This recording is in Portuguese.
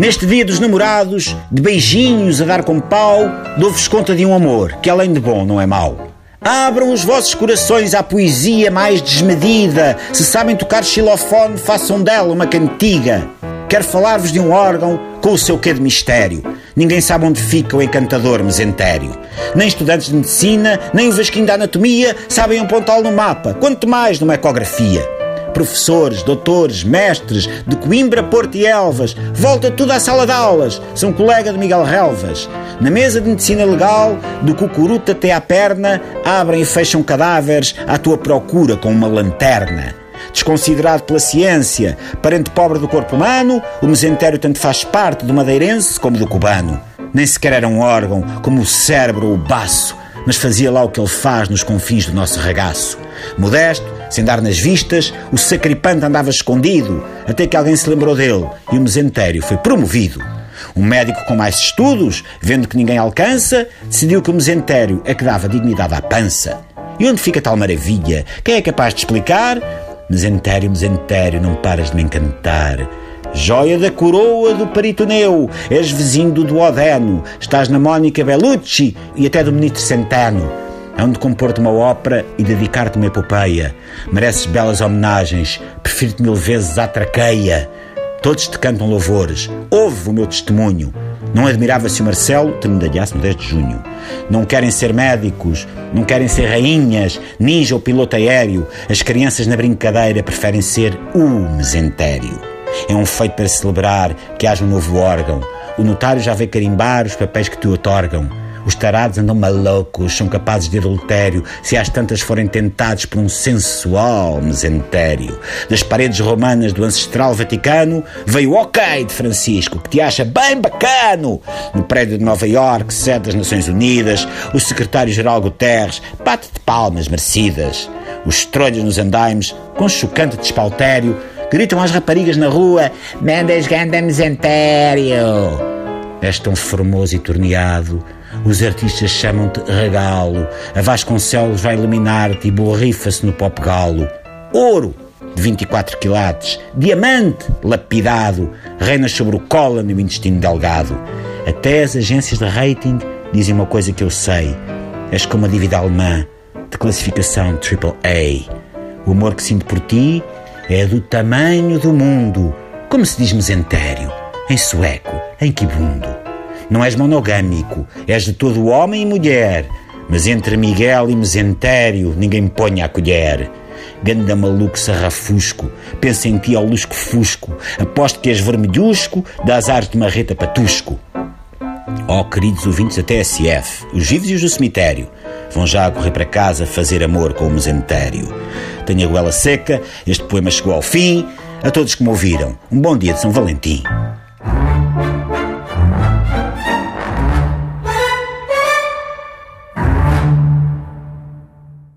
Neste dia dos namorados, de beijinhos a dar com pau, dou-vos conta de um amor que, além de bom, não é mau. Abram os vossos corações à poesia mais desmedida. Se sabem tocar xilofone, façam dela uma cantiga. Quero falar-vos de um órgão com o seu quê de mistério. Ninguém sabe onde fica o encantador mesentério. Nem estudantes de medicina, nem o vasquinho da anatomia sabem apontá-lo no mapa, quanto mais numa ecografia professores, doutores, mestres de Coimbra, Porto e Elvas. Volta tudo à sala de aulas. São colega de Miguel Relvas. Na mesa de medicina legal, do cucuruto até à perna, abrem e fecham cadáveres à tua procura com uma lanterna. Desconsiderado pela ciência, parente pobre do corpo humano, o mesentério tanto faz parte do madeirense como do cubano. Nem sequer era um órgão como o cérebro ou o baço, mas fazia lá o que ele faz nos confins do nosso ragaço. Modesto, sem dar nas vistas, o sacripante andava escondido, até que alguém se lembrou dele e o mesentério foi promovido. Um médico com mais estudos, vendo que ninguém alcança, decidiu que o mesentério é que dava dignidade à pança. E onde fica tal maravilha? Quem é capaz de explicar? Mesentério, mesentério, não paras de me encantar. Joia da coroa do peritoneu, és vizinho do duodeno, estás na Mónica Bellucci e até do Ministro Centeno. Hão de compor-te uma ópera e dedicar-te uma epopeia. Mereces belas homenagens, prefiro-te mil vezes à traqueia. Todos te cantam louvores. Ouve o meu testemunho. Não admirava se o Marcelo te medalhasse no 10 de junho. Não querem ser médicos, não querem ser rainhas, ninja ou piloto aéreo. As crianças na brincadeira preferem ser o mesentério. É um feito para celebrar que haja um novo órgão. O notário já vê carimbar os papéis que te otorgam. Os tarados andam malucos, são capazes de adultério, se às tantas forem tentados por um sensual mesentério. Das paredes romanas do ancestral Vaticano veio o ok de Francisco, que te acha bem bacano. No prédio de Nova York, sede das Nações Unidas, o secretário-geral Guterres bate de palmas merecidas. Os trolhos nos andaimes, com chocante despautério, gritam às raparigas na rua: Mendes ganda mesentério! És tão formoso e torneado os artistas chamam-te regalo. A Vasconcelos vai iluminar-te e borrifa-se no pop galo. Ouro, de 24 quilates. Diamante, lapidado. Reinas sobre o colo no intestino delgado. Até as agências de rating dizem uma coisa que eu sei. És como a dívida alemã, de classificação AAA. O amor que sinto por ti é do tamanho do mundo. Como se diz mesentério, em sueco, em quibundo. Não és monogâmico, és de todo homem e mulher. Mas entre Miguel e Mesentério ninguém me ponha a colher. Ganda maluco sarrafusco, pensa em ti ao lusco-fusco. Aposto que és vermelhusco, das de marreta patusco. Oh, queridos ouvintes da TSF, os vivos e os do cemitério, vão já a correr para casa fazer amor com o mesentério. Tenho a goela seca, este poema chegou ao fim. A todos que me ouviram, um bom dia de São Valentim.